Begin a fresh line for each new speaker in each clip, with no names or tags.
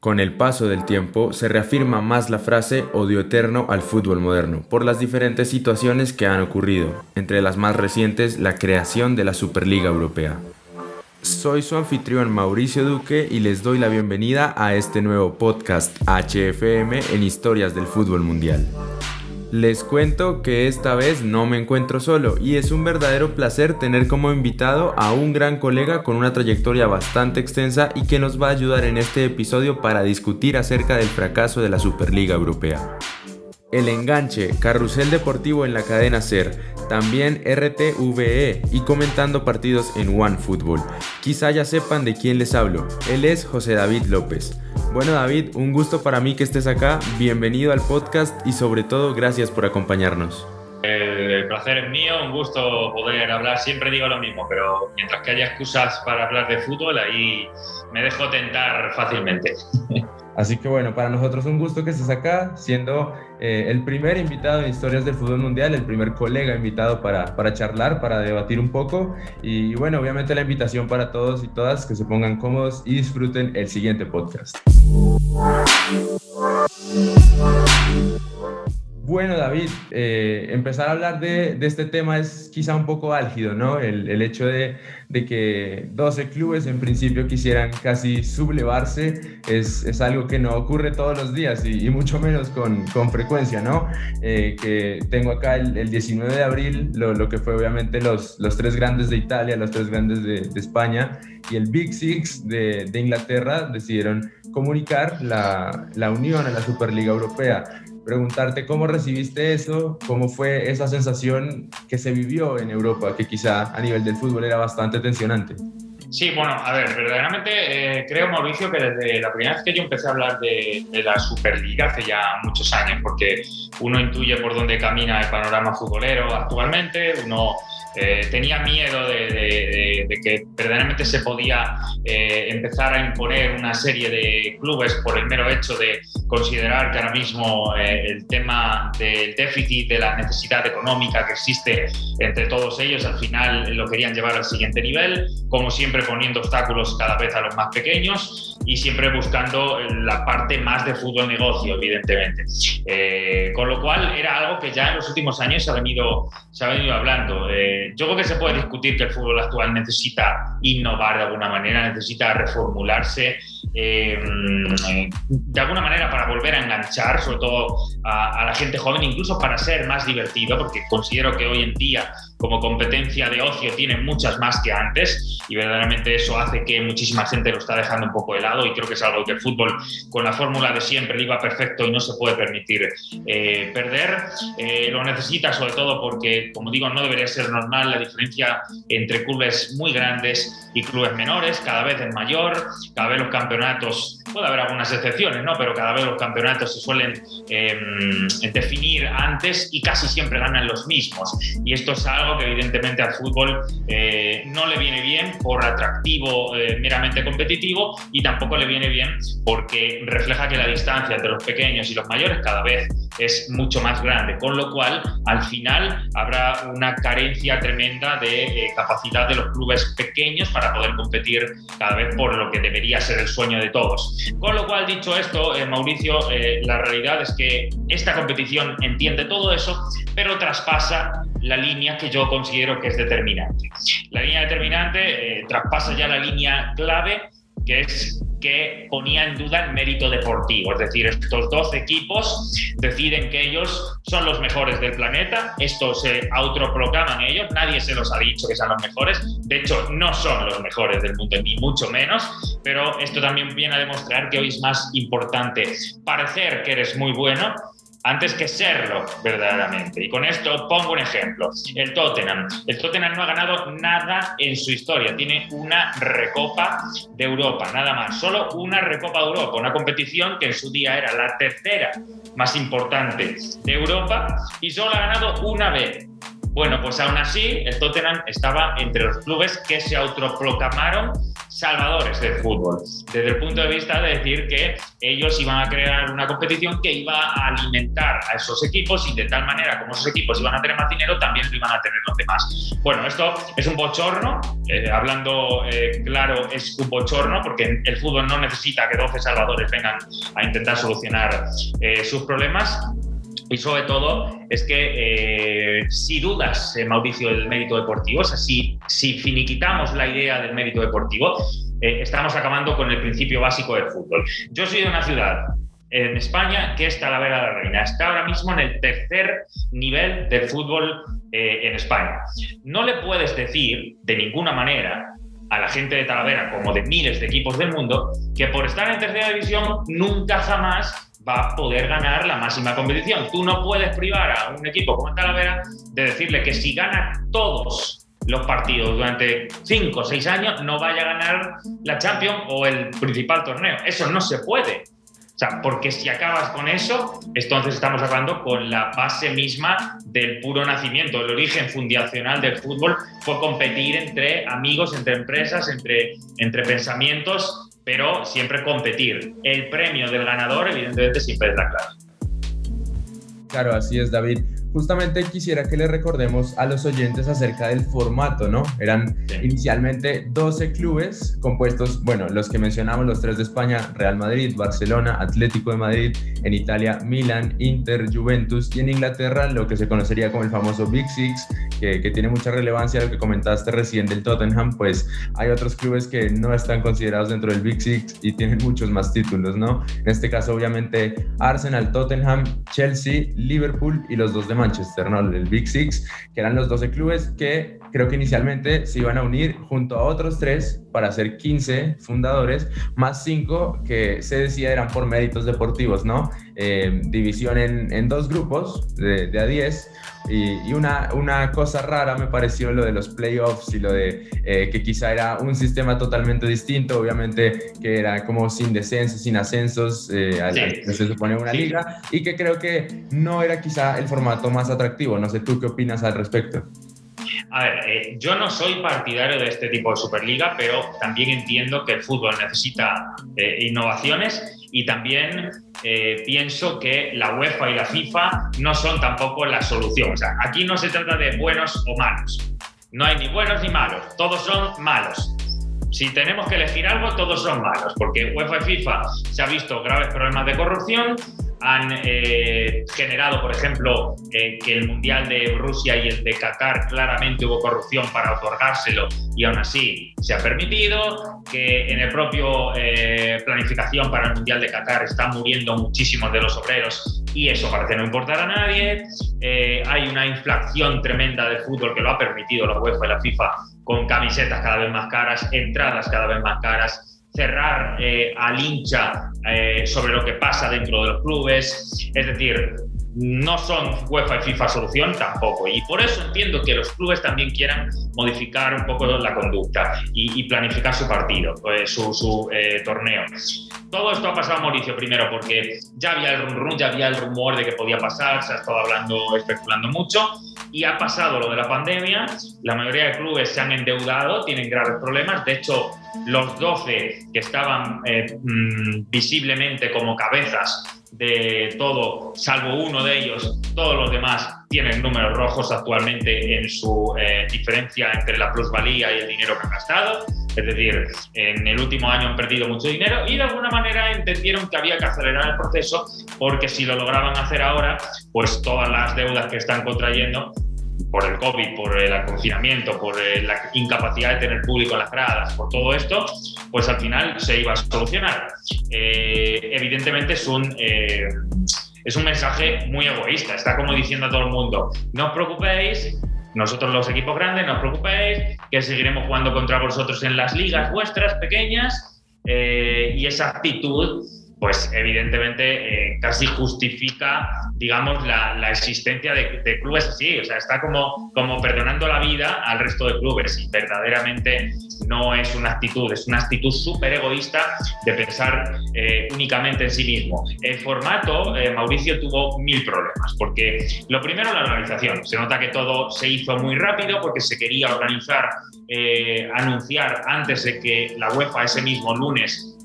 Con el paso del tiempo se reafirma más la frase odio eterno al fútbol moderno por las diferentes situaciones que han ocurrido, entre las más recientes la creación de la Superliga Europea. Soy su anfitrión Mauricio Duque y les doy la bienvenida a este nuevo podcast HFM en Historias del Fútbol Mundial. Les cuento que esta vez no me encuentro solo y es un verdadero placer tener como invitado a un gran colega con una trayectoria bastante extensa y que nos va a ayudar en este episodio para discutir acerca del fracaso de la Superliga Europea. El enganche, carrusel deportivo en la cadena SER, también RTVE y comentando partidos en OneFootball. Quizá ya sepan de quién les hablo. Él es José David López. Bueno David, un gusto para mí que estés acá, bienvenido al podcast y sobre todo gracias por acompañarnos.
El placer es mío, un gusto poder hablar, siempre digo lo mismo, pero mientras que haya excusas para hablar de fútbol, ahí me dejo tentar fácilmente.
Así que bueno, para nosotros un gusto que estés acá, siendo eh, el primer invitado en Historias del Fútbol Mundial, el primer colega invitado para, para charlar, para debatir un poco. Y bueno, obviamente la invitación para todos y todas que se pongan cómodos y disfruten el siguiente podcast. Bueno, David, eh, empezar a hablar de, este tema es quizá un poco álgido, ¿no? El, hecho de, que 12 clubes en principio quisieran casi sublevarse es, algo que no ocurre todos los días y, mucho menos con, frecuencia, ¿no? Eh, que tengo acá el, 19 de abril, lo, que fue obviamente los, los tres grandes de Italia, los tres grandes de, España y el Big Six de, Inglaterra decidieron comunicar la, la unión a la Superliga Europea preguntarte cómo recibiste eso, cómo fue esa sensación que se vivió en Europa, que quizá a nivel del fútbol era bastante tensionante.
Sí, bueno, a ver, verdaderamente eh, creo, Mauricio, que desde la primera vez que yo empecé a hablar de, de, la Superliga, hace ya muchos años, porque uno intuye por dónde camina el panorama futbolero actualmente, uno eh, tenía miedo de, que verdaderamente se podía eh, empezar a imponer una serie de clubes por el mero hecho de considerar que ahora mismo eh, el tema del déficit, de la necesidad económica que existe entre todos ellos, al final lo querían llevar al siguiente nivel, como siempre poniendo obstáculos cada vez a los más pequeños y siempre buscando la parte más de fútbol negocio, evidentemente. con lo cual era algo que ya en los últimos años se ha venido, se ha venido hablando yo creo que se puede discutir que el fútbol actual necesita innovar de alguna manera, necesita reformularse eh, de alguna manera para volver a enganchar, sobre todo a, a la gente joven, incluso para ser más divertido, porque considero que hoy en día como competencia de ocio tiene muchas más que antes y verdaderamente eso hace que muchísima gente lo está dejando un poco de lado y creo que es algo que el fútbol con la fórmula de siempre iba perfecto y no se puede permitir eh, perder. Eh, lo necesita sobre todo porque, como digo, no debería ser normal la diferencia entre clubes muy grandes y clubes menores, cada vez es mayor, cada vez los campeonatos, puede haber algunas excepciones, ¿no? pero cada vez los campeonatos se suelen em, definir antes y casi siempre ganan los mismos. Y esto es algo que evidentemente al fútbol eh, no le viene bien por atractivo eh, meramente competitivo y tampoco le viene bien porque refleja que la distancia entre los pequeños y los mayores cada vez es mucho más grande, con lo cual al final habrá una carencia tremenda de eh, capacidad de los clubes pequeños para poder competir cada vez por lo que debería ser el sueño de todos. Con lo cual, dicho esto, Mauricio, la realidad es que esta competición entiende todo eso, pero traspasa la línea que yo considero que es determinante. La línea determinante eh, traspasa ya la línea clave, que es que ponía en duda el mérito deportivo. Es decir, estos dos equipos deciden que ellos son los mejores del planeta, esto se autoproclaman ellos, nadie se los ha dicho que sean los mejores, de hecho no son los mejores del mundo, ni mucho menos, pero esto también viene a demostrar que hoy es más importante parecer que eres muy bueno antes que serlo verdaderamente. Y con esto pongo un ejemplo. El Tottenham. El Tottenham no ha ganado nada en su historia. Tiene una recopa de Europa, nada más. Solo una recopa de Europa. Una competición que en su día era la tercera más importante de Europa y solo ha ganado una vez. Bueno, pues aún así, el Tottenham estaba entre los clubes que se autoproclamaron salvadores del fútbol, desde el punto de vista de decir que ellos iban a crear una competición que iba a alimentar a esos equipos y de tal manera como esos equipos iban a tener más dinero, también lo iban a tener los demás. Bueno, esto es un bochorno, eh, hablando eh, claro, es un bochorno porque el fútbol no necesita que 12 salvadores vengan a intentar solucionar eh, sus problemas y sobre todo es que eh, si dudas, eh, Mauricio, del mérito deportivo, o sea, si, finiquitamos la idea del mérito deportivo, eh, estamos acabando con el principio básico del fútbol. Yo soy de una ciudad en España que es Talavera de la Reina. Está ahora mismo en el tercer nivel del fútbol en España. No le puedes decir de ninguna manera a la gente de Talavera, como de miles de equipos del mundo, que por estar en tercera división nunca jamás va a poder ganar la máxima competición. Tú no puedes privar a un equipo como Talavera de decirle que si gana todos los partidos durante 5 o 6 años no vaya a ganar la Champions o el principal torneo. Eso no se puede. O sea, porque si acabas con eso, entonces estamos hablando con la base misma del puro nacimiento. El origen fundacional del fútbol fue competir entre amigos, entre empresas, entre, entre pensamientos pero siempre competir. El premio del ganador, evidentemente, siempre es la clave.
Claro, así es, David justamente quisiera que le recordemos a los oyentes acerca del formato, ¿no? Eran inicialmente 12 clubes compuestos, bueno, los que mencionamos, los tres de España, Real Madrid, Barcelona, Atlético de Madrid, en Italia, Milan, Inter, Juventus y en Inglaterra lo que se conocería como el famoso Big Six, que, que tiene mucha relevancia, lo que comentaste recién del Tottenham, pues hay otros clubes que no están considerados dentro del Big Six y tienen muchos más títulos, ¿no? En este caso, obviamente, Arsenal, Tottenham, Chelsea, Liverpool y los dos de Manchester, ¿no? El Big Six, que eran los 12 clubes que creo que inicialmente se iban a unir junto a otros tres para ser 15 fundadores, más 5 que se decía eran por méritos deportivos, ¿no? Eh, división en, en, dos grupos de, de a 10 y, una, una, cosa rara me pareció lo de los playoffs y lo de eh, que quizá era un sistema totalmente distinto, obviamente que era como sin descensos, sin ascensos, eh, se supone una liga, y que creo que no era quizá el formato más atractivo. No sé, ¿tú qué opinas al respecto?
A ver, eh, yo no soy partidario de este tipo de Superliga, pero también entiendo que el fútbol necesita innovaciones y también eh, pienso que la UEFA y la FIFA no son tampoco la solución. O sea, aquí no se trata de buenos o malos. No hay ni buenos ni malos, todos son malos. Si tenemos que elegir algo, todos son malos, porque UEFA y FIFA se ha visto graves problemas de corrupción, han eh, generado, por ejemplo, eh, que el Mundial de Rusia y el de Qatar claramente hubo corrupción para otorgárselo y aún así se ha permitido, que en el propio eh, planificación para el Mundial de Qatar están muriendo muchísimos de los obreros y eso parece no importar a nadie. hay una inflación tremenda de fútbol que lo ha permitido la UEFA y la FIFA con camisetas cada vez más caras, entradas cada vez más caras cerrar eh, al hincha eh, sobre lo que pasa dentro de los clubes. Es decir, no son UEFA y FIFA solución tampoco. Y por eso entiendo que los clubes también quieran modificar un poco la conducta y, planificar su partido, pues, su, eh, torneo. Todo esto ha pasado, Mauricio, primero porque ya había el ya había el rumor de que podía pasar, se ha estado hablando, especulando mucho, y ha pasado lo de la pandemia. La mayoría de clubes se han endeudado, tienen graves problemas. De hecho, los 12 que estaban eh, mm, visiblemente como cabezas de todo, salvo uno de ellos, todos los demás tienen números rojos actualmente en su eh, diferencia entre la plusvalía y el dinero que han gastado. Es decir, en el último año han perdido mucho dinero y de alguna manera entendieron que había que acelerar el proceso porque si lo lograban hacer ahora, pues todas las deudas que están contrayendo por el COVID, por el confinamiento, por eh, la incapacidad de tener público en las gradas, por todo esto, pues al final se iba a solucionar. Eh, evidentemente es un, eh, es un mensaje muy egoísta, está como diciendo a todo el mundo, no os preocupéis, nosotros los equipos grandes, no os preocupéis, que seguiremos jugando contra vosotros en las ligas vuestras pequeñas y esa actitud pues evidentemente eh, casi justifica, digamos, la, existencia de, clubes así. O sea, está como, como perdonando la vida al resto de clubes y verdaderamente no es una actitud, es una actitud súper egoísta de pensar eh, únicamente en sí mismo. El formato, eh, Mauricio tuvo mil problemas, porque lo primero, la organización. Se nota que todo se hizo muy rápido porque se quería organizar, anunciar antes de que la UEFA ese mismo lunes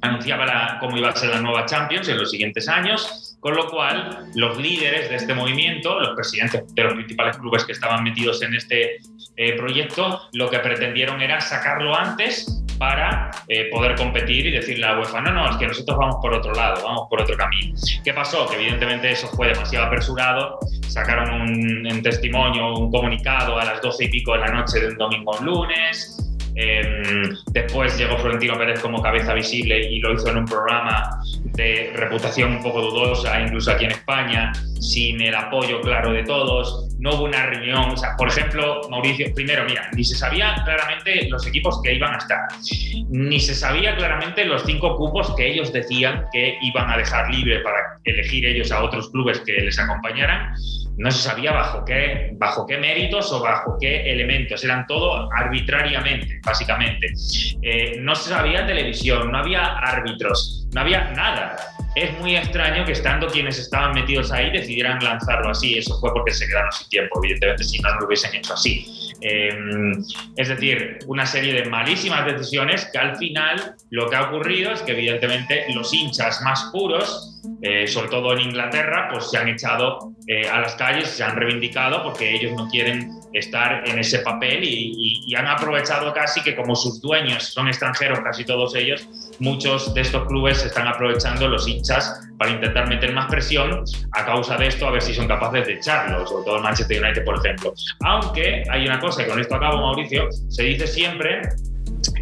anunciaba cómo iba a ser la nueva Champions en los siguientes años, con lo cual los líderes de este movimiento, los presidentes de los principales clubes que estaban metidos en este eh, proyecto, lo que pretendieron era sacarlo antes para eh, poder competir y decirle a la UEFA, no, no, es que nosotros vamos por otro lado, vamos por otro camino. ¿Qué pasó? Que evidentemente eso fue demasiado apresurado, sacaron un, un testimonio, un comunicado a las doce y pico de la noche de un domingo a un lunes, Em, después llegó Florentino Pérez como cabeza visible y lo hizo en un programa de reputación un poco dudosa, incluso aquí en España, sin el apoyo claro de todos. No hubo una reunión, o sea, por ejemplo, Mauricio, primero, mira, ni se sabía claramente los equipos que iban a estar, ni se sabía claramente los cinco cupos que ellos decían que iban a dejar libre para elegir ellos a otros clubes que les acompañaran no se sabía bajo qué, bajo qué méritos o bajo qué elementos, eran todo arbitrariamente, básicamente. Eh, no se sabía televisión, no había árbitros, no había nada. Es muy extraño que estando quienes estaban metidos ahí decidieran lanzarlo así. Eso fue porque se quedaron sin tiempo, evidentemente, si no, lo hubiesen hecho así. Em, es decir, una serie de malísimas decisiones que al final lo que ha ocurrido es que evidentemente los hinchas más puros, eh, sobre todo en Inglaterra, pues se han echado eh, a las calles, se han reivindicado porque ellos no quieren estar en ese papel y, y, han aprovechado casi que como sus dueños son extranjeros, casi todos ellos, muchos de estos clubes están aprovechando los hinchas para intentar meter más presión a causa de esto, a ver si son capaces de echarlos, sobre todo el Manchester United, por ejemplo. Aunque hay una cosa, y con esto acabo, Mauricio, se dice siempre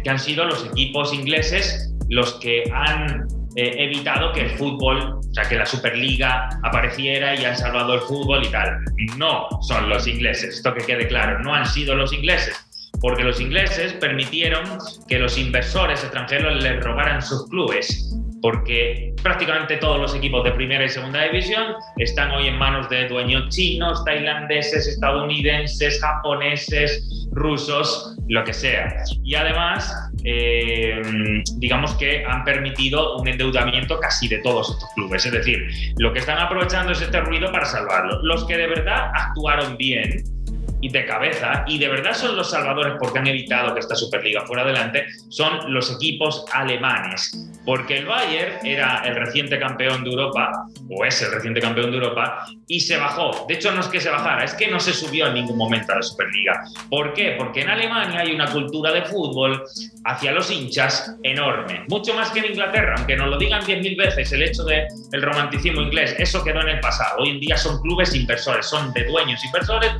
que han sido los equipos ingleses los que han eh, evitado que el fútbol, o sea, que la Superliga apareciera y han salvado el fútbol y tal. No son los ingleses, esto que quede claro, no han sido los ingleses porque los ingleses permitieron que los inversores extranjeros les robaran sus clubes porque prácticamente todos los equipos de primera y segunda división están hoy en manos de dueños chinos, tailandeses, estadounidenses, japoneses, rusos, lo que sea. Y además, eh, digamos que han permitido un endeudamiento casi de todos estos clubes. Es decir, lo que están aprovechando es este ruido para salvarlo. Los que de verdad actuaron bien, y de cabeza, y de verdad son los salvadores porque han evitado que esta Superliga fuera adelante, son los equipos alemanes. Porque el Bayern era el reciente campeón de Europa, o es el reciente campeón de Europa, y se bajó. De hecho, no es que se bajara, es que no se subió en ningún momento a la Superliga. ¿Por qué? Porque en Alemania hay una cultura de fútbol hacia los hinchas enorme. Mucho más que en Inglaterra, aunque nos lo digan 10.000 veces, el hecho del el romanticismo inglés, eso quedó en el pasado. Hoy en día son clubes inversores, son de dueños inversores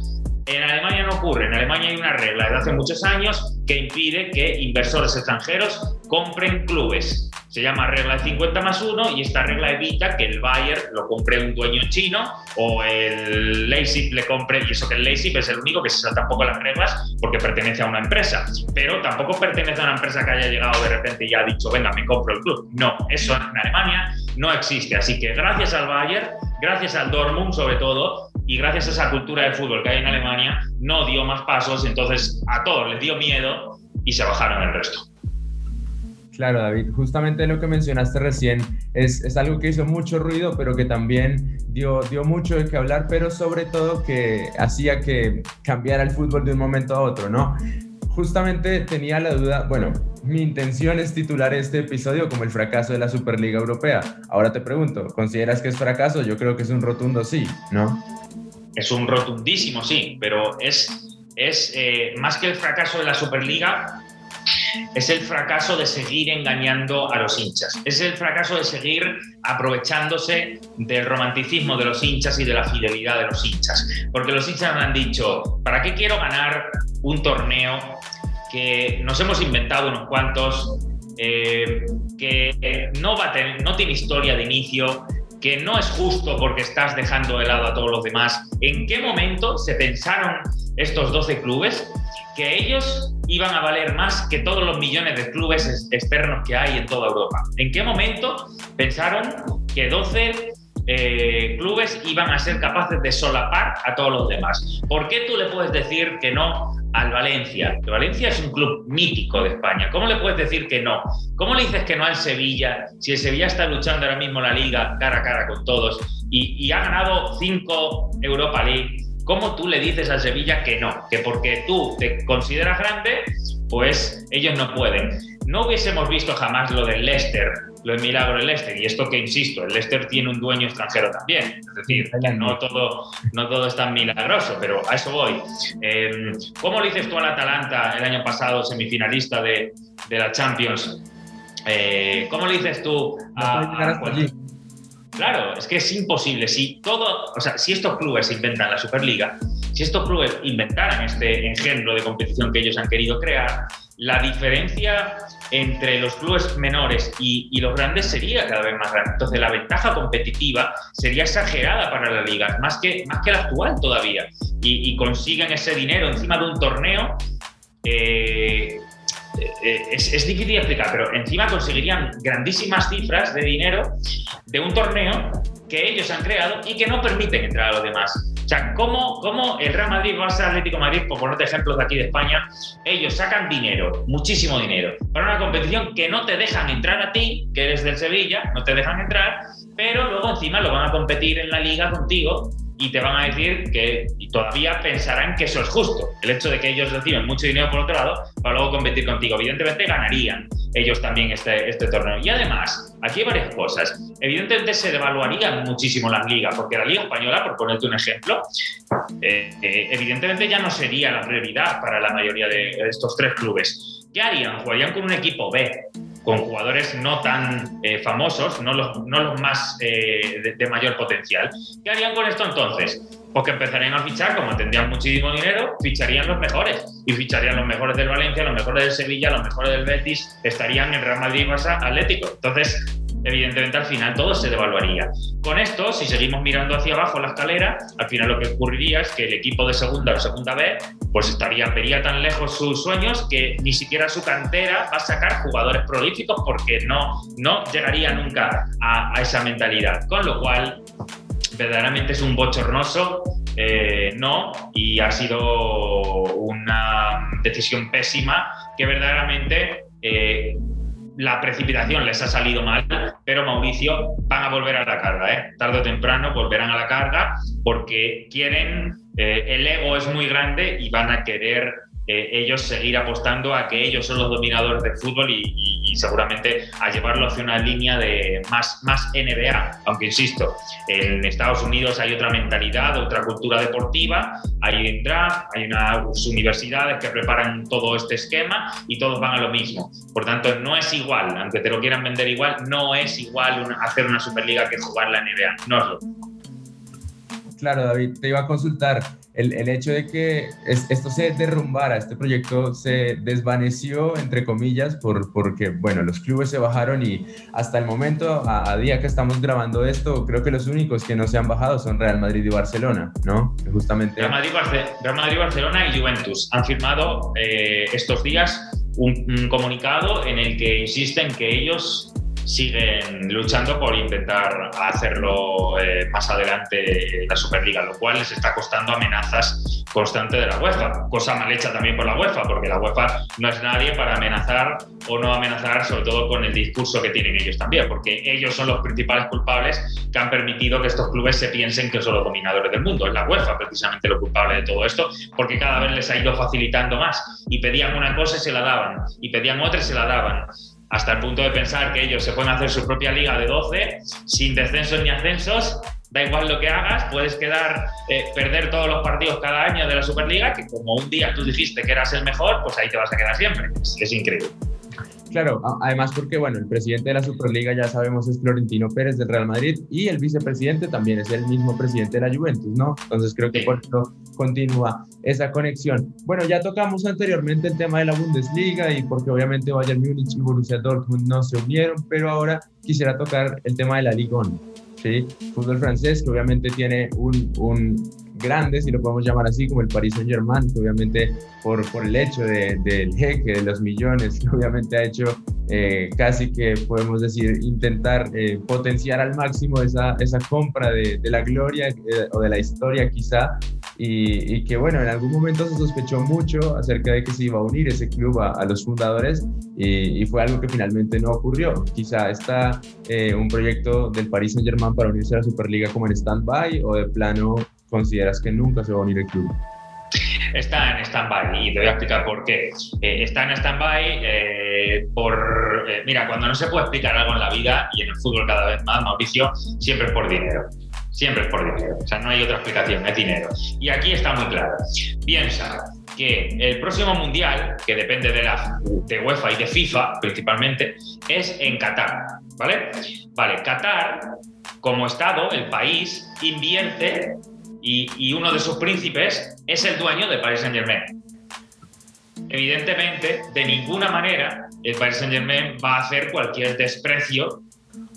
en Alemania no ocurre. En Alemania hay una regla desde hace muchos años que impide que inversores extranjeros compren clubes. Se llama regla de 50 más 1 y esta regla evita que el Bayern lo compre un dueño chino o el Leipzig le compre, y eso que el Leipzig es el único que se salta un poco las reglas porque pertenece a una empresa, pero tampoco pertenece a una empresa que haya llegado de repente y ha dicho, venga, me compro el club. No, eso en Alemania no existe. Así que gracias al Bayern, gracias al Dortmund sobre todo, y gracias a esa cultura de fútbol que hay en Alemania, no dio más pasos, entonces a todos les dio miedo y se bajaron el resto.
Claro, David, justamente lo que mencionaste recién es, es, algo que hizo mucho ruido, pero que también dio, dio mucho de qué hablar, pero sobre todo que hacía que cambiara el fútbol de un momento a otro, ¿no? Justamente tenía la duda, bueno, mi intención es titular este episodio como el fracaso de la Superliga Europea. Ahora te pregunto, ¿consideras que es fracaso? Yo creo que es un rotundo sí, ¿no?
Es un rotundísimo sí, pero es, es eh, más que el fracaso de la Superliga, es el fracaso de seguir engañando a los hinchas. Es el fracaso de seguir aprovechándose del romanticismo de los hinchas y de la fidelidad de los hinchas. Porque los hinchas me han dicho, ¿para qué quiero ganar un torneo que nos hemos inventado unos cuantos, eh, que no, no tiene historia de inicio, que no es justo porque estás dejando de lado a todos los demás. ¿En qué momento se pensaron estos 12 clubes que ellos iban a valer más que todos los millones de clubes externos que hay en toda Europa? ¿En qué momento pensaron que 12 eh, clubes iban a ser capaces de solapar a todos los demás. ¿Por qué tú le puedes decir que no al Valencia? Que Valencia es un club mítico de España. ¿Cómo le puedes decir que no? ¿Cómo le dices que no al Sevilla si el Sevilla está luchando ahora mismo la liga cara a cara con todos y, y ha ganado cinco Europa League? ¿Cómo tú le dices al Sevilla que no? Que porque tú te consideras grande, pues ellos no pueden. No hubiésemos visto jamás lo del Leicester lo de milagro el Leicester. Y esto que, insisto, el Leicester tiene un dueño extranjero también. Es decir, no todo, no todo es tan milagroso, pero a eso voy. Eh, ¿Cómo le dices tú al Atalanta el año pasado, semifinalista de, de la Champions? Eh, ¿Cómo le dices tú a, Claro, es que es imposible. Si todo, o sea, si estos clubes inventan la Superliga, si estos clubes inventaran este engendro de competición que ellos han querido crear, la diferencia entre los clubes menores y, los grandes sería cada vez más grande. Entonces la ventaja competitiva sería exagerada para la liga, más que, más que la actual todavía. Y, consiguen ese dinero encima de un torneo. Eh, eh, es, es, difícil explicar, pero encima conseguirían grandísimas cifras de dinero de un torneo que ellos han creado y que no permiten entrar a los demás. O sea, ¿cómo, cómo el Real Madrid, Barça, Atlético Madrid, por ponerte ejemplos de aquí de España, ellos sacan dinero, muchísimo dinero, para una competición que no te dejan entrar a ti, que eres del Sevilla, no te dejan entrar, pero luego encima lo van a competir en la liga contigo y te van a decir que todavía pensarán que eso es justo. El hecho de que ellos reciben mucho dinero por otro lado para luego competir contigo. Evidentemente ganarían ellos también este, este torneo. Y además, aquí hay varias cosas. Evidentemente se devaluarían muchísimo las ligas, porque la Liga Española, por ponerte un ejemplo, eh, eh, evidentemente ya no sería la prioridad para la mayoría de estos tres clubes. ¿Qué harían? Jugarían con un equipo B con jugadores no tan eh, famosos, no los, más eh, de, mayor potencial. ¿Qué harían con esto entonces? Pues que empezarían a fichar, como tendrían muchísimo dinero, ficharían los mejores. Y ficharían los mejores del Valencia, los mejores del Sevilla, los mejores del Betis, estarían en Real Madrid, Barça, Atlético. Entonces, evidentemente al final todo se devaluaría. Con esto, si seguimos mirando hacia abajo la escalera, al final lo que ocurriría es que el equipo de segunda o segunda B, pues estaría, vería tan lejos sus sueños que ni siquiera su cantera va a sacar jugadores prolíficos porque no, no llegaría nunca a, esa mentalidad. Con lo cual, verdaderamente es un bochornoso eh, no y ha sido una decisión pésima que verdaderamente eh, la precipitación les ha salido mal, pero Mauricio van a volver a la carga, ¿eh? tarde o temprano volverán a la carga porque quieren, eh, el ego es muy grande y van a querer eh, ellos seguir apostando a que ellos son los dominadores del fútbol y, seguramente a llevarlo hacia una línea de más, más NBA. Aunque insisto, en Estados Unidos hay otra mentalidad, otra cultura deportiva, hay en draft, hay unas universidades que preparan todo este esquema y todos van a lo mismo. Por tanto, no es igual, aunque te lo quieran vender igual, no es igual hacer una Superliga que jugar la NBA. No es lo
Claro, David, te iba a consultar el, el, hecho de que esto se derrumbara, este proyecto se desvaneció, entre comillas, por, porque, bueno, los clubes se bajaron y hasta el momento, a, día que estamos grabando esto, creo que los únicos que no se han bajado son Real Madrid y Barcelona, ¿no?
justamente... Real Madrid, Barcelona y Juventus han firmado eh, estos días un comunicado en el que insisten que ellos siguen luchando por intentar hacerlo eh, más adelante la Superliga, lo cual les está costando amenazas constantes de la UEFA, cosa mal hecha también por la UEFA, porque la UEFA no es nadie para amenazar o no amenazar, sobre todo con el discurso que tienen ellos también, porque ellos son los principales culpables que han permitido que estos clubes se piensen que son los dominadores del mundo. Es la UEFA precisamente lo culpable de todo esto, porque cada vez les ha ido facilitando más y pedían una cosa y se la daban, y pedían otra y se la daban hasta el punto de pensar que ellos se pueden hacer su propia liga de 12 sin descensos ni ascensos. Da igual lo que hagas, puedes quedar, eh, perder todos los partidos cada año de la Superliga, que como un día tú dijiste que eras el mejor, pues ahí te vas a quedar siempre. es increíble.
Claro, además porque, bueno, el presidente de la Superliga ya sabemos es Florentino Pérez del Real Madrid y el vicepresidente también es el mismo presidente de la Juventus, ¿no? Entonces creo que por eso continúa esa conexión. Bueno, ya tocamos anteriormente el tema de la Bundesliga y porque obviamente Bayern Múnich y Borussia Dortmund no se unieron, pero ahora quisiera tocar el tema de la Liga 1. ¿sí? Fútbol francés que obviamente tiene un, un grandes, si lo podemos llamar así, como el Paris Saint Germain, que obviamente por, por el hecho de, del jeque, de los millones, que obviamente ha hecho eh, casi que podemos decir intentar eh, potenciar al máximo esa, esa compra de, de la gloria o de la historia quizá, y, y, que bueno, en algún momento se sospechó mucho acerca de que se iba a unir ese club a, a los fundadores y, y, fue algo que finalmente no ocurrió. Quizá está un proyecto del Paris Saint Germain para unirse a la Superliga como en stand-by o de plano consideras que nunca se va a unir el club?
Está en stand-by y te voy a explicar por qué. Eh, está en stand-by eh, por. Eh, mira, cuando no se puede explicar algo en la vida y en el fútbol cada vez más, Mauricio, siempre es por dinero. Siempre es por dinero. O sea, no hay otra explicación, es dinero. Y aquí está muy claro. Piensa que el próximo mundial, que depende de, la, de UEFA y de FIFA principalmente, es en Qatar. ¿Vale? Vale, Qatar, como Estado, el país, invierte y, uno de sus príncipes es el dueño de Paris Saint Germain. Evidentemente, de ninguna manera el Paris Saint Germain va a hacer cualquier desprecio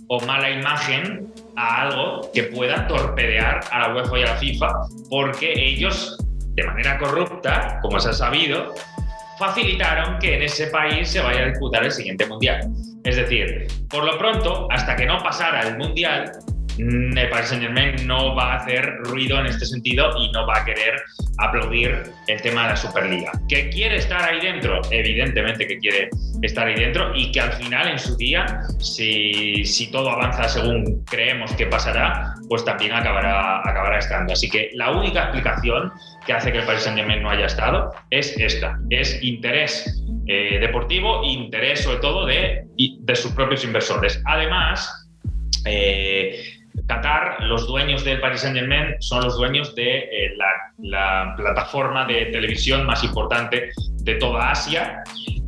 o mala imagen a algo que pueda torpedear a la UEFA y a la FIFA, porque ellos, de manera corrupta, como se ha sabido, facilitaron que en ese país se vaya a disputar el siguiente mundial. Es decir, por lo pronto, hasta que no pasara el mundial, Paris Saint Germain no va a hacer ruido en este sentido y no va a querer aplaudir el tema de la Superliga. ¿Que quiere estar ahí dentro? Evidentemente que quiere estar ahí dentro y que al final en su día, si, todo avanza según creemos que pasará, pues también acabará, acabará estando. Así que la única explicación que hace que el Paris Saint Germain no haya estado es esta, es interés eh, deportivo interés sobre todo de, de sus propios inversores. Además, eh, Qatar, los dueños del Paris Saint Germain son los dueños de eh, la, plataforma de televisión más importante de toda Asia,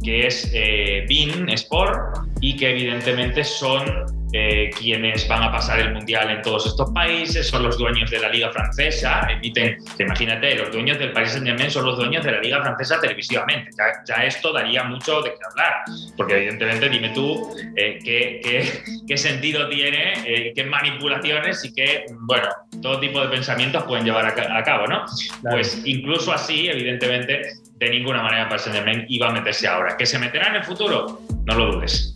que es eh, BIN Sport, y que evidentemente son eh, quienes van a pasar el mundial en todos estos países, son los dueños de la liga francesa, emiten, imagínate, los dueños del Paris Saint Germain son los dueños de la liga francesa televisivamente. Ya, esto daría mucho de qué hablar, porque evidentemente dime tú eh, qué, qué, sentido tiene, eh, qué manipulaciones y qué, bueno, todo tipo de pensamientos pueden llevar a, cabo, ¿no? Pues incluso así, evidentemente, de ninguna manera Paris Saint Germain iba a meterse ahora. ¿Que se meterá en el futuro? No lo dudes.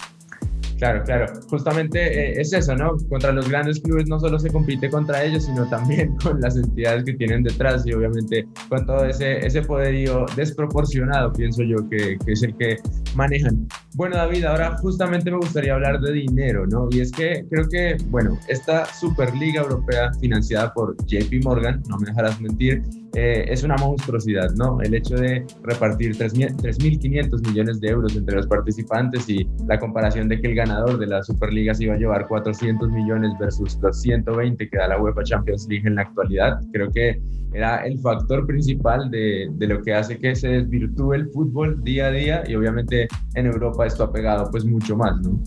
Claro, claro. Justamente eh, es eso, ¿no? Contra los grandes clubes no solo se compite contra ellos, sino también con las entidades que tienen detrás y obviamente con todo ese, ese poderío desproporcionado, pienso yo, que, que es el que manejan. Bueno, David, ahora justamente me gustaría hablar de dinero, ¿no? Y es que creo que, bueno, esta Superliga Europea financiada por JP Morgan, no me dejarás mentir, eh, es una monstruosidad, ¿no? El hecho de repartir 3.500 millones de euros entre los participantes y la comparación de que el ganador de la Superliga se iba a llevar 400 millones versus los 120 que da la UEFA Champions League en la actualidad, creo que era el factor principal de, de lo que hace que se desvirtúe el fútbol día a día y obviamente en Europa esto ha pegado pues mucho más, ¿no?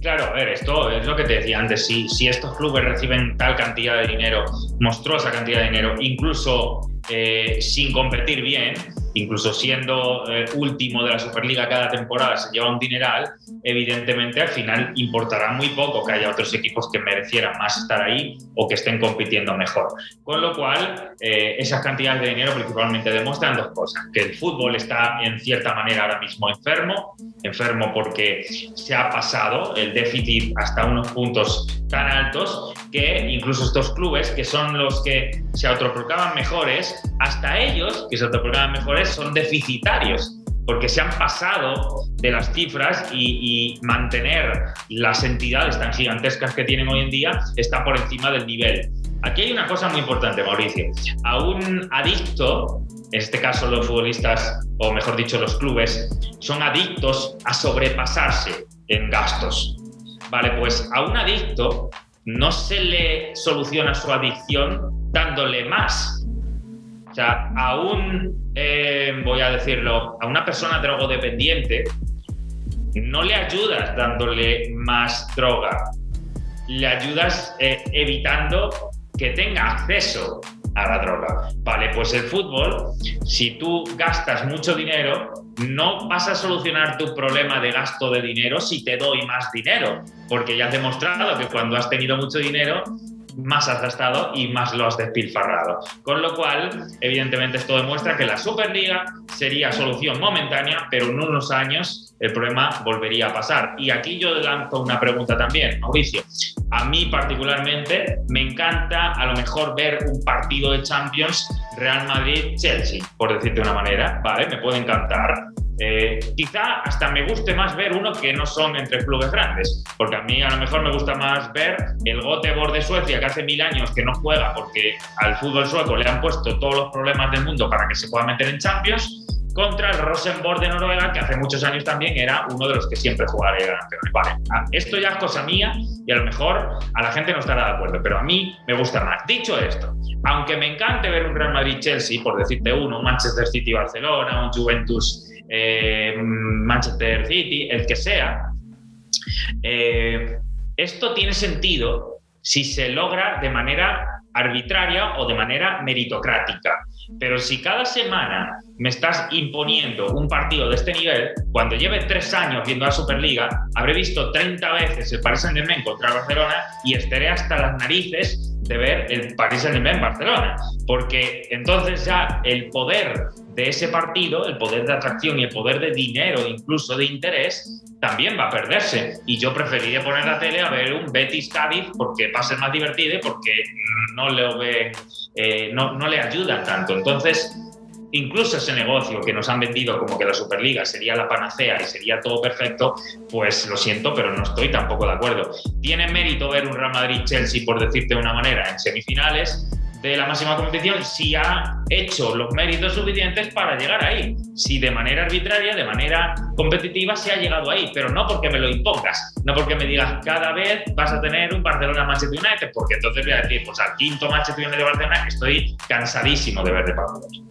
Claro, a ver, esto es lo que te decía antes, si, si estos clubes reciben tal cantidad de dinero, monstruosa cantidad de dinero, incluso eh, sin competir bien, incluso siendo eh, último de la Superliga cada temporada, se lleva un dineral, evidentemente al final importará muy poco que haya otros equipos que merecieran más estar ahí o que estén compitiendo mejor. Con lo cual, eh, esas cantidades de dinero principalmente demuestran dos cosas, que el fútbol está en cierta manera ahora mismo enfermo, enfermo porque se ha pasado el déficit hasta unos puntos tan altos que incluso estos clubes, que son los que se autoproclaman mejores, hasta ellos, que se autoproclaman mejores, son deficitarios porque se han pasado de las cifras y, mantener las entidades tan gigantescas que tienen hoy en día está por encima del nivel. Aquí hay una cosa muy importante, Mauricio. A un adicto, en este caso los futbolistas, o mejor dicho los clubes, son adictos a sobrepasarse en gastos. Vale, pues a un adicto no se le soluciona su adicción dándole más. O sea, a un, eh, voy a decirlo, a una persona drogodependiente, no le ayudas dándole más droga, le ayudas eh, evitando que tenga acceso a la droga. Vale, pues el fútbol, si tú gastas mucho dinero, no vas a solucionar tu problema de gasto de dinero si te doy más dinero, porque ya has demostrado que cuando has tenido mucho dinero, más has y más lo has despilfarrado. Con lo cual, evidentemente, esto demuestra que la Superliga sería solución momentánea, pero en unos años el problema volvería a pasar. Y aquí yo lanzo una pregunta también, Mauricio. A mí particularmente me encanta a lo mejor ver un partido de Champions Real Madrid-Chelsea, por decirte de una manera, ¿vale? Me puede encantar. Eh, quizá hasta me guste más ver uno que no son entre clubes grandes, porque a mí a lo mejor me gusta más ver el Göteborg de Suecia, que hace mil años que no juega porque al fútbol sueco le han puesto todos los problemas del mundo para que se pueda meter en Champions, contra el Rosenborg de Noruega, que hace muchos años también era uno de los que siempre jugaría Vale, ah, esto ya es cosa mía y a lo mejor a la gente no estará de acuerdo, pero a mí me gusta más. Dicho esto, aunque me encante ver un Real Madrid-Chelsea, por decirte uno, un Manchester City-Barcelona, un Juventus eh, Manchester City, el que sea, eh, esto tiene sentido si se logra de manera arbitraria o de manera meritocrática. Pero si cada semana me estás imponiendo un partido de este nivel, cuando lleve tres años viendo la Superliga, habré visto 30 veces el Paris Saint-Germain contra Barcelona y estaré hasta las narices de ver el Paris Saint-Germain Barcelona, porque entonces ya el poder de ese partido, el poder de atracción y el poder de dinero, incluso de interés, también va a perderse. Y yo preferiría poner la tele a ver un Betis Cádiz porque va a ser más divertido y porque no le, ve, eh, no, no le ayuda tanto. Entonces, incluso ese negocio que nos han vendido como que la Superliga sería la panacea y sería todo perfecto, pues lo siento, pero no estoy tampoco de acuerdo. Tiene mérito ver un Real Madrid-Chelsea, por decirte de una manera, en semifinales de la máxima competición si ha hecho los méritos suficientes para llegar ahí. Si de manera arbitraria, de manera competitiva se ha llegado ahí, pero no porque me lo impongas, no porque me digas cada vez vas a tener un Barcelona-Manchester United, porque entonces voy a decir, pues al quinto Manchester United de Barcelona estoy cansadísimo de ver de partidos.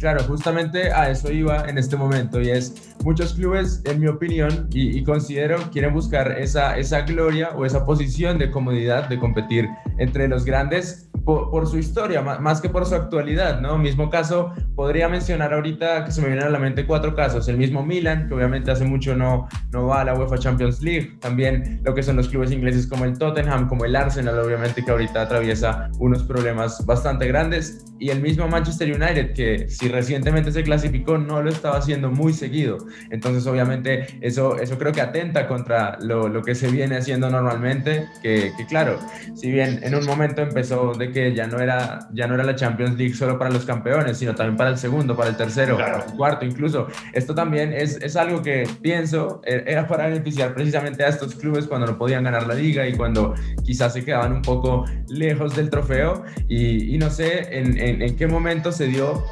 Claro, justamente a eso iba en este momento y es muchos clubes, en mi opinión, y, considero, quieren buscar esa, esa gloria o esa posición de comodidad de competir entre los grandes por, su historia, más, que por su actualidad, ¿no? Mismo caso, podría mencionar ahorita que se me vienen a la mente cuatro casos. El mismo Milan, que obviamente hace mucho no, no va a la UEFA Champions League. También lo que son los clubes ingleses como el Tottenham, como el Arsenal, obviamente que ahorita atraviesa unos problemas bastante grandes. Y el mismo Manchester United, que si recientemente se clasificó, no lo estaba haciendo muy seguido. Entonces, obviamente, eso, eso creo que atenta contra lo, lo que se viene haciendo normalmente, que, que claro, si bien en un momento empezó de que ya no era, ya no era la Champions League solo para los campeones, sino también para el segundo, para el tercero, para el cuarto incluso. Esto también es, es algo que pienso e, era para beneficiar precisamente a estos clubes cuando no podían ganar la liga y cuando quizás se quedaban un poco lejos del trofeo. Y, y no sé en, en, en qué momento se dio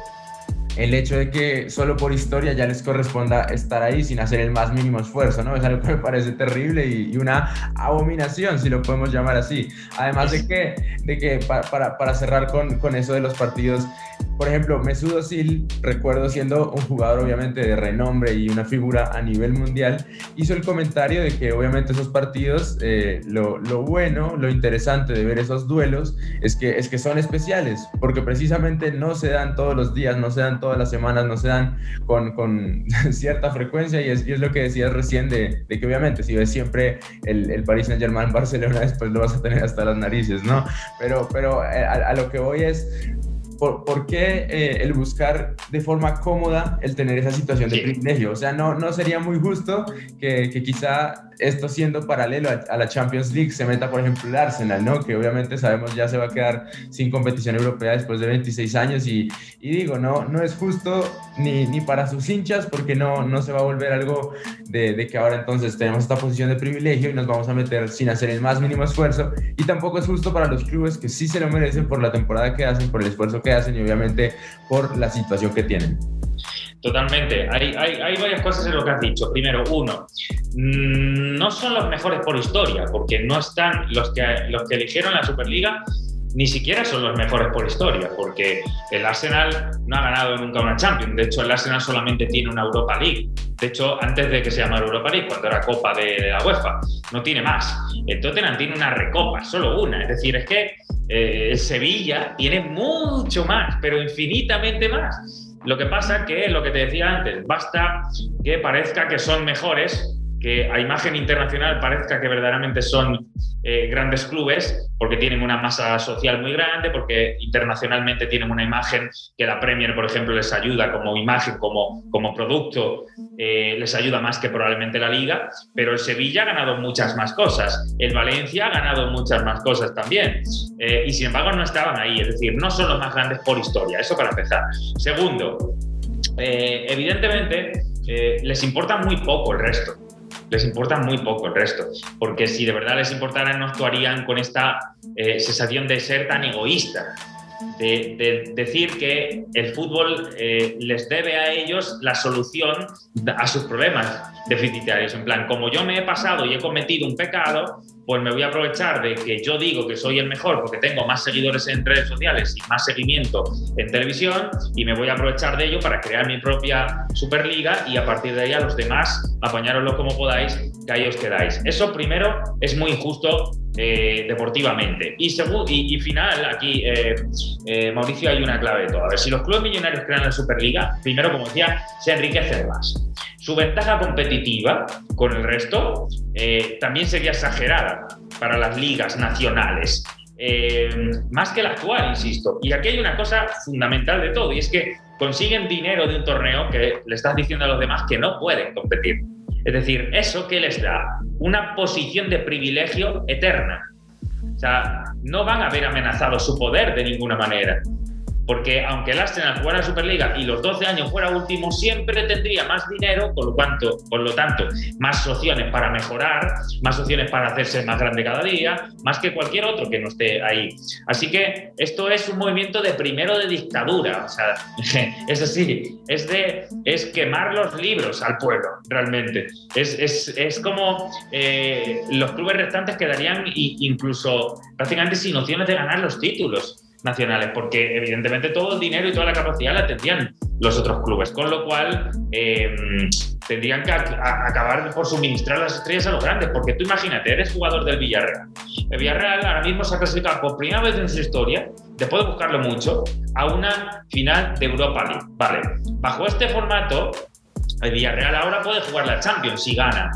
el hecho de que solo por historia ya les corresponda estar ahí sin hacer el más mínimo esfuerzo, ¿no? Es algo que me parece terrible y, una abominación, si lo podemos llamar así. Además de que, de que para, para, cerrar con, con eso de los partidos, por ejemplo, Mesut Özil, recuerdo siendo un jugador obviamente de renombre y una figura a nivel mundial, hizo el comentario de que obviamente esos partidos, eh, lo, lo, bueno, lo interesante de ver esos duelos es que, es que son especiales, porque precisamente no se dan todos los días, no se dan todas las semanas, no se dan con, con cierta frecuencia y es, y es, lo que decías recién de, de, que obviamente si ves siempre el, el Paris Saint Germain Barcelona, después lo vas a tener hasta las narices, ¿no? Pero, pero eh, a, a lo que voy es ¿por, qué eh, el buscar de forma cómoda el tener esa situación de privilegio? O sea, no, no sería muy justo que, que quizá esto siendo paralelo a, la Champions League se meta, por ejemplo, el Arsenal, ¿no? Que obviamente sabemos ya se va a quedar sin competición europea después de 26 años y, y digo, no, no es justo ni, ni, para sus hinchas porque no, no se va a volver algo de, de, que ahora entonces tenemos esta posición de privilegio y nos vamos a meter sin hacer el más mínimo esfuerzo y tampoco es justo para los clubes que sí se lo merecen por la temporada que hacen, por el esfuerzo que hacen y obviamente por la situación que tienen.
Totalmente. Hay, varias cosas en lo que has dicho. Primero, uno, mm, no son los mejores por historia, porque no están los que, los que eligieron la Superliga, ni siquiera son los mejores por historia, porque el Arsenal no ha ganado nunca una Champions. De hecho, el Arsenal solamente tiene una Europa League. De hecho, antes de que se llamara Europa League, cuando era Copa de, la UEFA, no tiene más. El Tottenham tiene una recopa, solo una. Es decir, es que eh, Sevilla tiene mucho más, pero infinitamente más. Lo que pasa que, lo que te decía antes, basta que parezca que son mejores que a imagen internacional parezca que verdaderamente son eh, grandes clubes, porque tienen una masa social muy grande, porque internacionalmente tienen una imagen que la Premier, por ejemplo, les ayuda como imagen, como, como producto, eh, les ayuda más que probablemente la liga, pero el Sevilla ha ganado muchas más cosas, el Valencia ha ganado muchas más cosas también, eh, y sin embargo no estaban ahí, es decir, no son los más grandes por historia, eso para empezar. Segundo, evidentemente les importa muy poco el resto les importa muy poco el resto, porque si de verdad les importara no actuarían con esta eh, sensación de ser tan egoísta, de, decir que el fútbol eh, les debe a ellos la solución a sus problemas deficitarios. En plan, como yo me he pasado y he cometido un pecado, pues me voy a aprovechar de que yo digo que soy el mejor porque tengo más seguidores en redes sociales y más seguimiento en televisión y me voy a aprovechar de ello para crear mi propia Superliga y a partir de ahí a los demás apañaroslo como podáis, que ahí os quedáis. Eso primero es muy injusto eh, deportivamente. Y, y, y, final, aquí, eh, eh, Mauricio, hay una clave de todo. A ver, si los clubes millonarios crean la Superliga, primero, como decía, se enriquecen más. Su ventaja competitiva con el resto también sería exagerada para las ligas nacionales. más que la actual, insisto. Y aquí hay una cosa fundamental de todo, y es que consiguen dinero de un torneo que le estás diciendo a los demás que no pueden competir. Es decir, eso que les da una posición de privilegio eterna. O sea, no van a ver amenazado su poder de ninguna manera porque aunque el Arsenal jugara Superliga y los 12 años fuera último, siempre tendría más dinero, lo, tanto, por lo tanto, más opciones para mejorar, más opciones para hacerse más grande cada día, más que cualquier otro que no esté ahí. Así que esto es un movimiento de primero de dictadura, o sea, es así, es de es quemar los libros al pueblo, realmente. Es, es, es como eh, los clubes restantes quedarían incluso prácticamente sin opciones de ganar los títulos nacionales, porque evidentemente todo el dinero y toda la capacidad la tendrían los otros clubes, con lo cual em, tendrían que acabar por suministrar las estrellas a los grandes, porque tú imagínate, eres jugador del Villarreal. El Villarreal ahora mismo se ha clasificado por primera vez en su historia, después de buscarlo mucho, a una final de Europa League. Vale, bajo este formato, el Villarreal ahora puede jugar la Champions si gana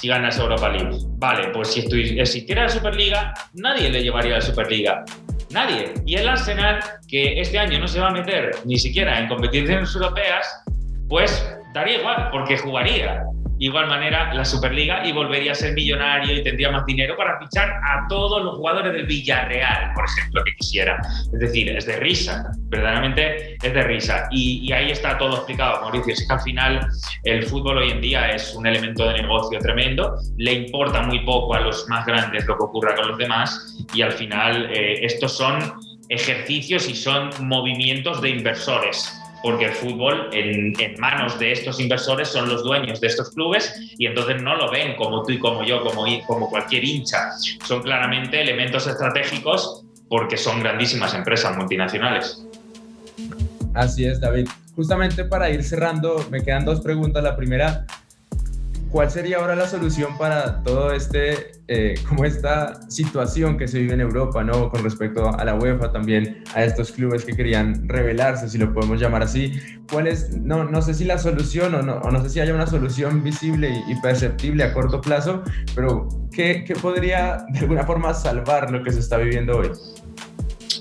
si gana esa Europa League. Vale, pues si existiera la Superliga, nadie le llevaría a la Superliga. Nadie. Y el Arsenal, que este año no se va a meter ni siquiera en competiciones europeas, pues daría igual, porque jugaría igual manera la Superliga y volvería a ser millonario y tendría más dinero para fichar a todos los jugadores del Villarreal, por ejemplo, que quisiera. Es decir, es de risa, verdaderamente es de risa. Y, ahí está todo explicado, Mauricio. Es que al final el fútbol hoy en día es un elemento de negocio tremendo, le importa muy poco a los más grandes lo que ocurra con los demás y al final eh, estos son ejercicios y son movimientos de inversores porque el fútbol en, manos de estos inversores son los dueños de estos clubes y entonces no lo ven como tú y como yo, como, como cualquier hincha. Son claramente elementos estratégicos porque son grandísimas empresas multinacionales.
Así es, David. Justamente para ir cerrando, me quedan dos preguntas. La primera, ¿Cuál sería ahora la solución para todo este, eh, como esta situación que se vive en Europa, ¿no? Con respecto a la UEFA, también a estos clubes que querían rebelarse, si lo podemos llamar así. ¿Cuál es, no, no sé si la solución o no, o no sé si haya una solución visible y, perceptible a corto plazo, pero ¿qué, ¿qué podría de alguna forma salvar lo que se está viviendo hoy?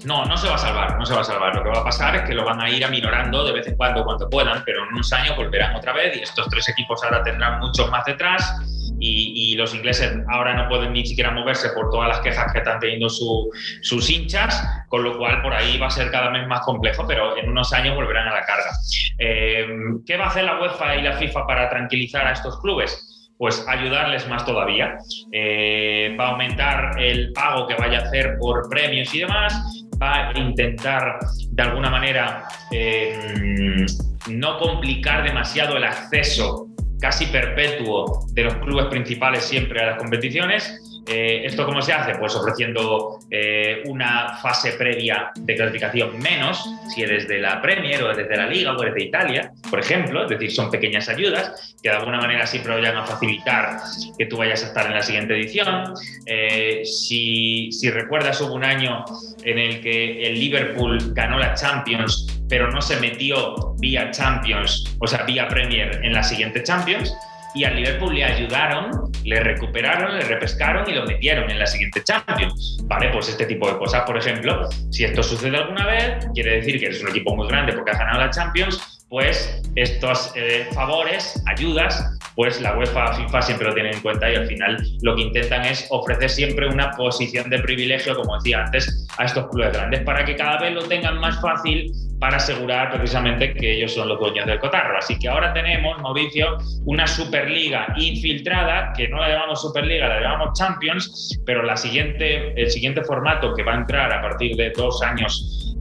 No, no se va a salvar, no se va a salvar. Lo que va a pasar es que lo van a ir aminorando de vez en cuando cuando puedan, pero en unos años volverán otra vez y estos tres equipos ahora tendrán muchos más detrás y, los ingleses ahora no pueden ni siquiera moverse por todas las quejas que están teniendo sus hinchas, con lo cual por ahí va a ser cada vez más complejo, pero en unos años volverán a la carga. Eh, ¿Qué va a hacer la UEFA y la FIFA para tranquilizar a estos clubes? pues ayudarles más todavía. Eh, va a aumentar el pago que vaya a hacer por premios y demás, va a intentar de alguna manera eh, no complicar demasiado el acceso casi perpetuo de los clubes principales siempre a las competiciones eh, ¿Esto cómo se hace? Pues ofreciendo eh, una fase previa de clasificación menos, si eres de la Premier o desde la Liga o eres de Italia, por ejemplo, es decir, son pequeñas ayudas que de alguna manera siempre vayan a facilitar que tú vayas a estar en la siguiente edición. Eh, si, si recuerdas, hubo un año en el que el Liverpool ganó la Champions, pero no se metió vía Champions, o sea, vía Premier en la siguiente Champions y al Liverpool le ayudaron, le recuperaron, le repescaron y lo metieron en la siguiente Champions. Vale, pues este tipo de cosas, por ejemplo, si esto sucede alguna vez, quiere decir que eres un equipo muy grande porque has ganado la Champions, pues estos eh, favores, ayudas, pues la UEFA, FIFA siempre lo tienen en cuenta y al final lo que intentan es ofrecer siempre una posición de privilegio, como decía antes, a estos clubes grandes para que cada vez lo tengan más fácil para asegurar precisamente que ellos son los dueños del cotarro. Así que ahora tenemos, Mauricio, una Superliga infiltrada, que no la llamamos Superliga, la llamamos Champions, pero la siguiente, el siguiente formato que va a entrar a partir de dos años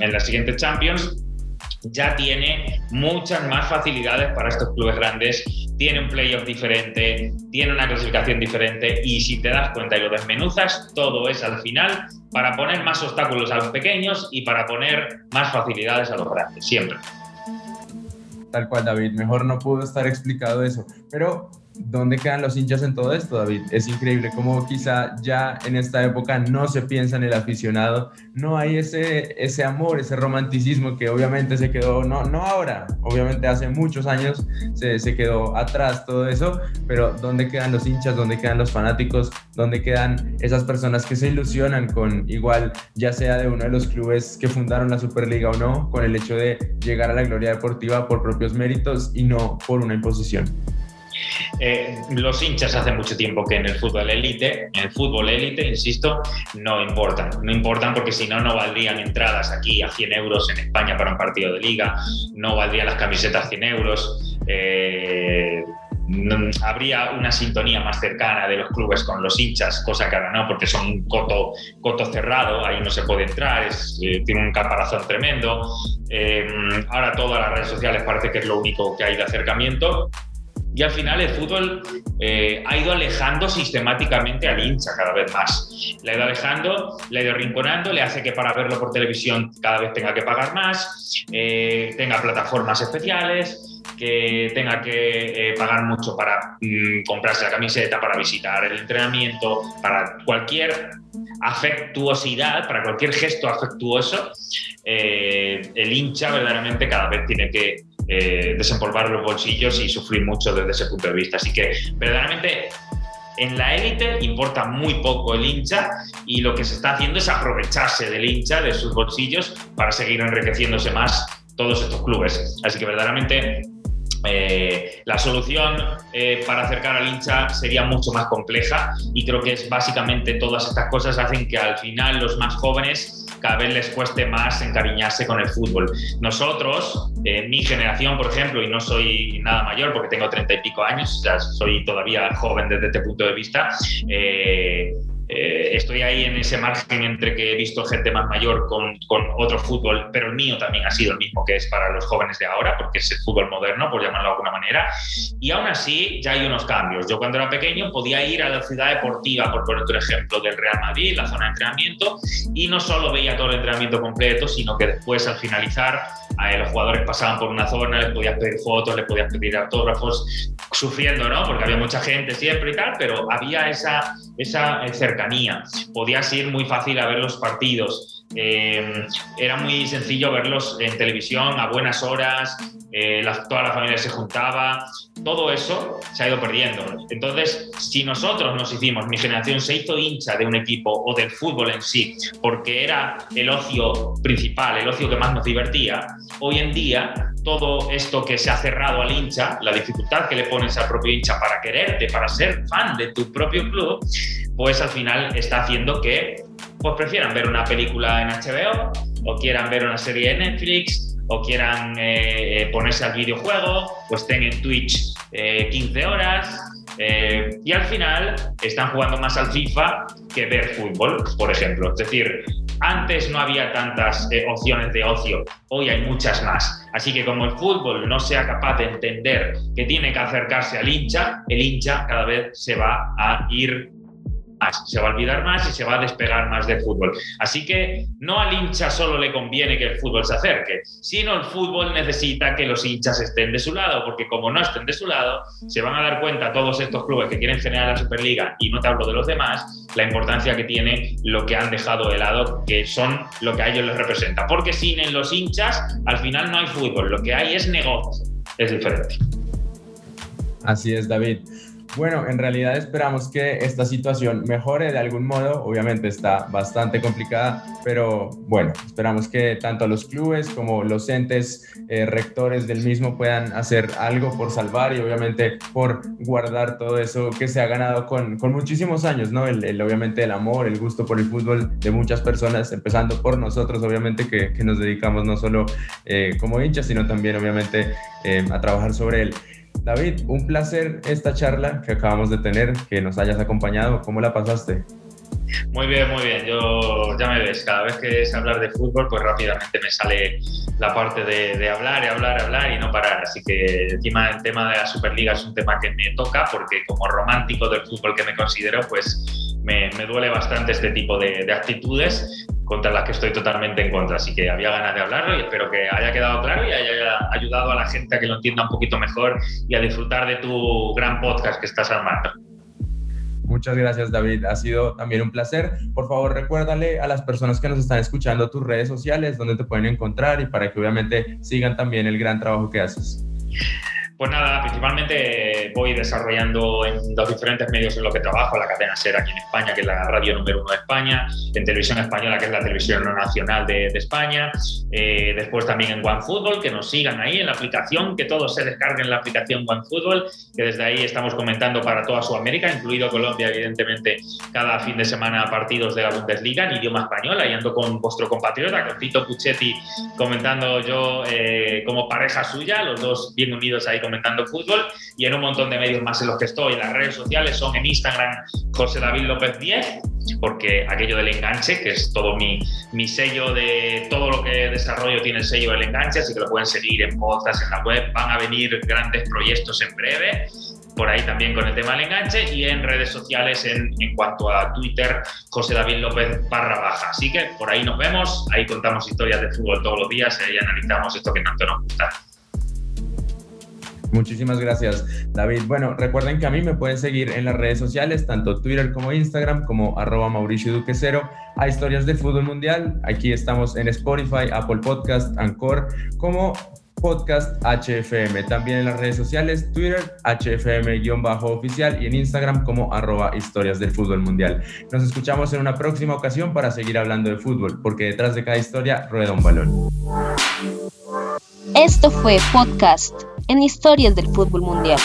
en la siguiente Champions ya tiene muchas más facilidades para estos clubes grandes, tiene un playoff diferente, tiene una clasificación diferente y si te das cuenta y lo desmenuzas, todo es al final para poner más obstáculos a los pequeños y para poner más facilidades a los grandes, siempre.
Tal cual, David, mejor no pudo estar explicado eso. Pero ¿dónde quedan los hinchas en todo esto, David? Es increíble cómo quizá ya en esta época no se piensa en el aficionado, no hay ese, ese amor, ese romanticismo que obviamente se quedó, no, no ahora, obviamente hace muchos años se, se quedó atrás todo eso, pero ¿dónde quedan los hinchas? ¿Dónde quedan los fanáticos? ¿Dónde quedan esas personas que se ilusionan con igual, ya sea de uno de los clubes que fundaron la Superliga o no, con el hecho de llegar a la gloria deportiva por propios méritos y no por una imposición?
Eh, los hinchas hace mucho tiempo que en el fútbol élite, en el fútbol élite, insisto, no importan. No importan porque si no, no valdrían entradas aquí a 100 euros en España para un partido de liga, no valdrían las camisetas 100 euros. Eh, habría una sintonía más cercana de los clubes con los hinchas, cosa que ahora no, porque son un coto, coto cerrado, ahí no se puede entrar, eh, tiene un caparazón tremendo. ahora todas las redes sociales parece que es lo único que hay de acercamiento y al final el fútbol eh, ha ido alejando sistemáticamente al hincha cada vez más. Le ha ido alejando, le ha ido rinconando, le hace que para verlo por televisión cada vez tenga que pagar más, eh, tenga plataformas especiales, que tenga que eh, pagar mucho para mm, comprarse la camiseta, para visitar el entrenamiento, para cualquier afectuosidad, para cualquier gesto afectuoso, el hincha verdaderamente cada vez tiene que eh, desempolvar los bolsillos y sufrir mucho desde ese punto de vista. Así que verdaderamente en la élite importa muy poco el hincha y lo que se está haciendo es aprovecharse del hincha, de sus bolsillos, para seguir enriqueciéndose más todos estos clubes. Así que verdaderamente eh, la solución eh, para acercar al hincha sería mucho más compleja y creo que es básicamente todas estas cosas hacen que al final los más jóvenes cada vez les cueste más encariñarse con el fútbol. Nosotros, en mi generación, por ejemplo, y no soy nada mayor porque tengo treinta y pico años, o sea, soy todavía joven desde este punto de vista, eh, estoy ahí en ese margen entre que he visto gente más mayor con, con, otro fútbol, pero el mío también ha sido el mismo que es para los jóvenes de ahora, porque es el fútbol moderno, por llamarlo de alguna manera. Y aún así ya hay unos cambios. Yo cuando era pequeño podía ir a la ciudad deportiva, por poner otro ejemplo, del Real Madrid, la zona de entrenamiento, y no solo veía todo el entrenamiento completo, sino que después al finalizar los jugadores pasaban por una zona, les podías pedir fotos, les podías pedir autógrafos, sufriendo, ¿no? Porque había mucha gente siempre y tal, pero había esa, esa eh, cercanía. Podías ir muy fácil a ver los partidos. Eh, era muy sencillo verlos en televisión a buenas horas, eh, toda la familia se juntaba, todo eso se ha ido perdiendo. Entonces, si nosotros nos hicimos, mi generación se hizo hincha de un equipo o del fútbol en sí, porque era el ocio principal, el ocio que más nos divertía, hoy en día todo esto que se ha cerrado al hincha, la dificultad que le pones al propio hincha para quererte, para ser fan de tu propio club, pues al final está haciendo que pues prefieran ver una película en HBO o quieran ver una serie en Netflix o quieran eh, eh, ponerse al videojuego, pues estén en Twitch 15 eh, horas. y al final están jugando más al FIFA que ver fútbol, por ejemplo. Es decir, antes no había tantas opciones de ocio, hoy hay muchas más. Así que como el fútbol no sea capaz de entender que tiene que acercarse al hincha, el hincha cada vez se va a ir se va a olvidar más y se va a despegar más del fútbol. Así que no al hincha solo le conviene que el fútbol se acerque, sino el fútbol necesita que los hinchas estén de su lado, porque como no estén de su lado, se van a dar cuenta todos estos clubes que quieren generar la Superliga, y no te hablo de los demás, la importancia que tiene lo que han dejado de lado, que son lo que a ellos les representa. Porque sin los hinchas, al final no hay fútbol, lo que hay es negocio, es diferente.
Así es, David. Bueno, en realidad esperamos que esta situación mejore de algún modo. Obviamente está bastante complicada, pero bueno, esperamos que tanto los clubes como los entes eh, rectores del mismo puedan hacer algo por salvar y obviamente por guardar todo eso que se ha ganado con, muchísimos años, ¿no? El, obviamente el amor, el gusto por el fútbol de muchas personas, empezando por nosotros, obviamente que, que nos dedicamos no solo eh, como hinchas, sino también obviamente eh, a trabajar sobre él. David, un placer esta charla que acabamos de tener, que nos hayas acompañado. ¿Cómo la pasaste?
Muy bien, muy bien. Yo ya me ves, cada vez que es hablar de fútbol, pues rápidamente me sale la parte de, hablar y hablar y hablar y no parar. Así que encima el tema de la Superliga es un tema que me toca porque como romántico del fútbol que me considero, pues me, duele bastante este tipo de, de actitudes contra las que estoy totalmente en contra. Así que había ganas de hablarlo y espero que haya quedado claro y haya ayudado a la gente a que lo entienda un poquito mejor y a disfrutar de tu gran podcast que estás armando.
Muchas gracias, David. Ha sido también un placer. Por favor, recuérdale a las personas que nos están escuchando tus redes sociales, donde te pueden encontrar y para que obviamente sigan también el gran trabajo que haces.
Pues nada, principalmente voy desarrollando en los diferentes medios en los que trabajo, la cadena SER aquí en España, que es la radio número uno de España, en Televisión Española, que es la televisión nacional de, España, eh, después también en OneFootball, que nos sigan ahí en la aplicación, que todos se descarguen la aplicación OneFootball, que desde ahí estamos comentando para toda Sudamérica, incluido Colombia, evidentemente, cada fin de semana partidos de la Bundesliga en idioma español, ahí ando con vuestro compatriota, con Tito Puchetti, comentando yo eh, como pareja suya, los dos bien unidos ahí comentando fútbol y en un montón de medios más en los que estoy. Las redes sociales son en Instagram José David López 10, porque aquello del enganche, que es todo mi, mi sello de todo lo que desarrollo tiene el sello del enganche, así que lo pueden seguir en podcast, en la web, van a venir grandes proyectos en breve por ahí también con el tema del enganche y en redes sociales en, en, cuanto a Twitter, José David López barra baja. Así que por ahí nos vemos, ahí contamos historias de fútbol todos los días y analizamos esto que tanto nos gusta.
Muchísimas gracias, David. Bueno, recuerden que a mí me pueden seguir en las redes sociales, tanto Twitter como Instagram, como arroba Mauricio Duque Cero, a Historias de Fútbol Mundial. Aquí estamos en Spotify, Apple Podcast, Anchor, como podcast HFM. También en las redes sociales, Twitter, HFM-oficial y en Instagram como arroba historias del fútbol mundial. Nos escuchamos en una próxima ocasión para seguir hablando de fútbol, porque detrás de cada historia rueda un balón.
Esto fue podcast en Historias del Fútbol Mundial.